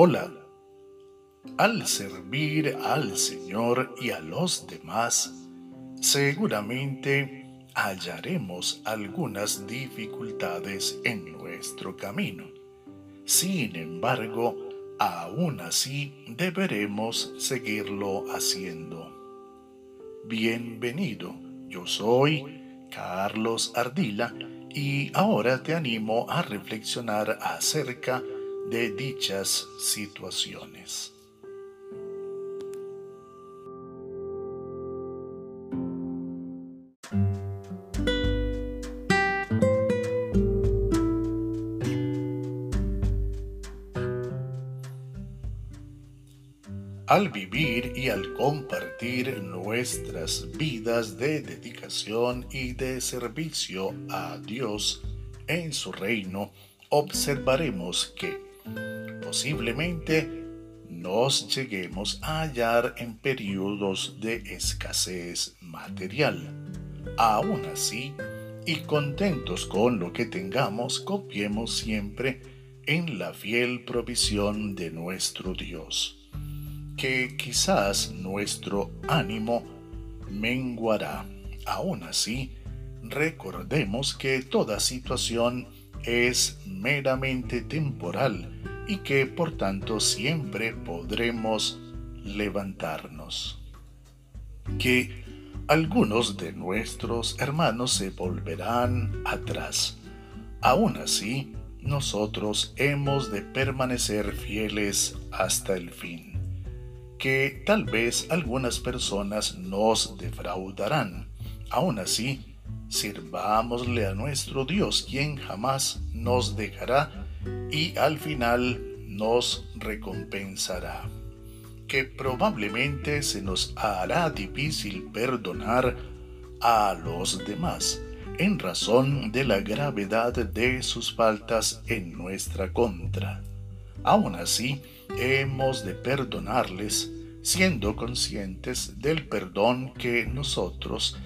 Hola. Al servir al Señor y a los demás, seguramente hallaremos algunas dificultades en nuestro camino. Sin embargo, aún así deberemos seguirlo haciendo. Bienvenido, yo soy Carlos Ardila y ahora te animo a reflexionar acerca de dichas situaciones. al vivir y al compartir nuestras vidas de dedicación y de servicio a Dios en su reino, observaremos que posiblemente nos lleguemos a hallar en periodos de escasez material. Aún así, y contentos con lo que tengamos, confiemos siempre en la fiel provisión de nuestro Dios que quizás nuestro ánimo menguará. Aún así, recordemos que toda situación es meramente temporal y que por tanto siempre podremos levantarnos. Que algunos de nuestros hermanos se volverán atrás. Aún así, nosotros hemos de permanecer fieles hasta el fin que tal vez algunas personas nos defraudarán. Aún así, sirvámosle a nuestro Dios, quien jamás nos dejará y al final nos recompensará. Que probablemente se nos hará difícil perdonar a los demás en razón de la gravedad de sus faltas en nuestra contra. Aún así, hemos de perdonarles siendo conscientes del perdón que nosotros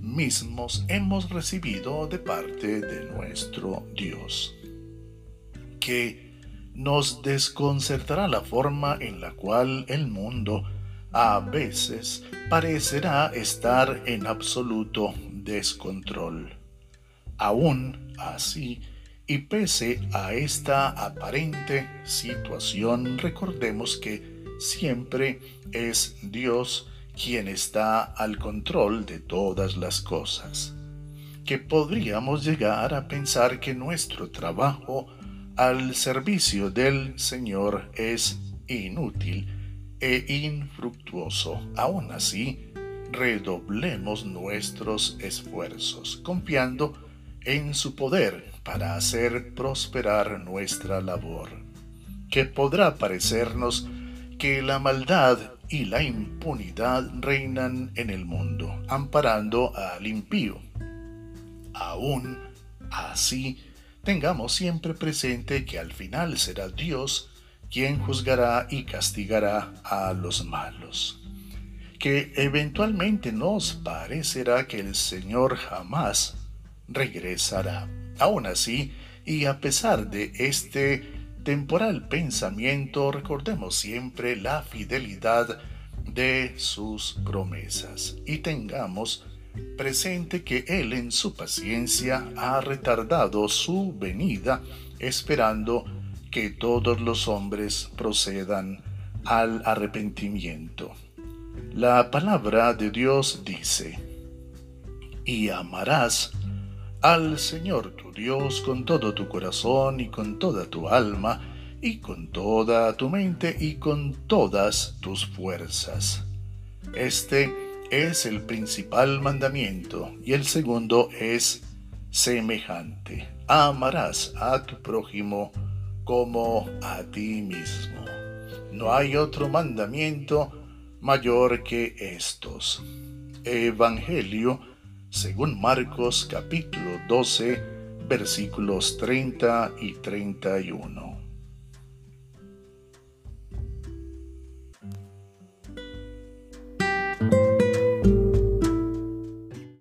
mismos hemos recibido de parte de nuestro Dios. Que nos desconcertará la forma en la cual el mundo a veces parecerá estar en absoluto descontrol. Aún así, y pese a esta aparente situación, recordemos que siempre es Dios quien está al control de todas las cosas. Que podríamos llegar a pensar que nuestro trabajo al servicio del Señor es inútil e infructuoso. Aún así, redoblemos nuestros esfuerzos, confiando en su poder para hacer prosperar nuestra labor, que podrá parecernos que la maldad y la impunidad reinan en el mundo, amparando al impío. Aún así, tengamos siempre presente que al final será Dios quien juzgará y castigará a los malos. Que eventualmente nos parecerá que el Señor jamás regresará Aún así, y a pesar de este temporal pensamiento, recordemos siempre la fidelidad de sus promesas y tengamos presente que Él en su paciencia ha retardado su venida esperando que todos los hombres procedan al arrepentimiento. La palabra de Dios dice, y amarás al Señor tu Dios con todo tu corazón y con toda tu alma y con toda tu mente y con todas tus fuerzas. Este es el principal mandamiento y el segundo es semejante. Amarás a tu prójimo como a ti mismo. No hay otro mandamiento mayor que estos. Evangelio según Marcos capítulo 12 versículos 30 y 31.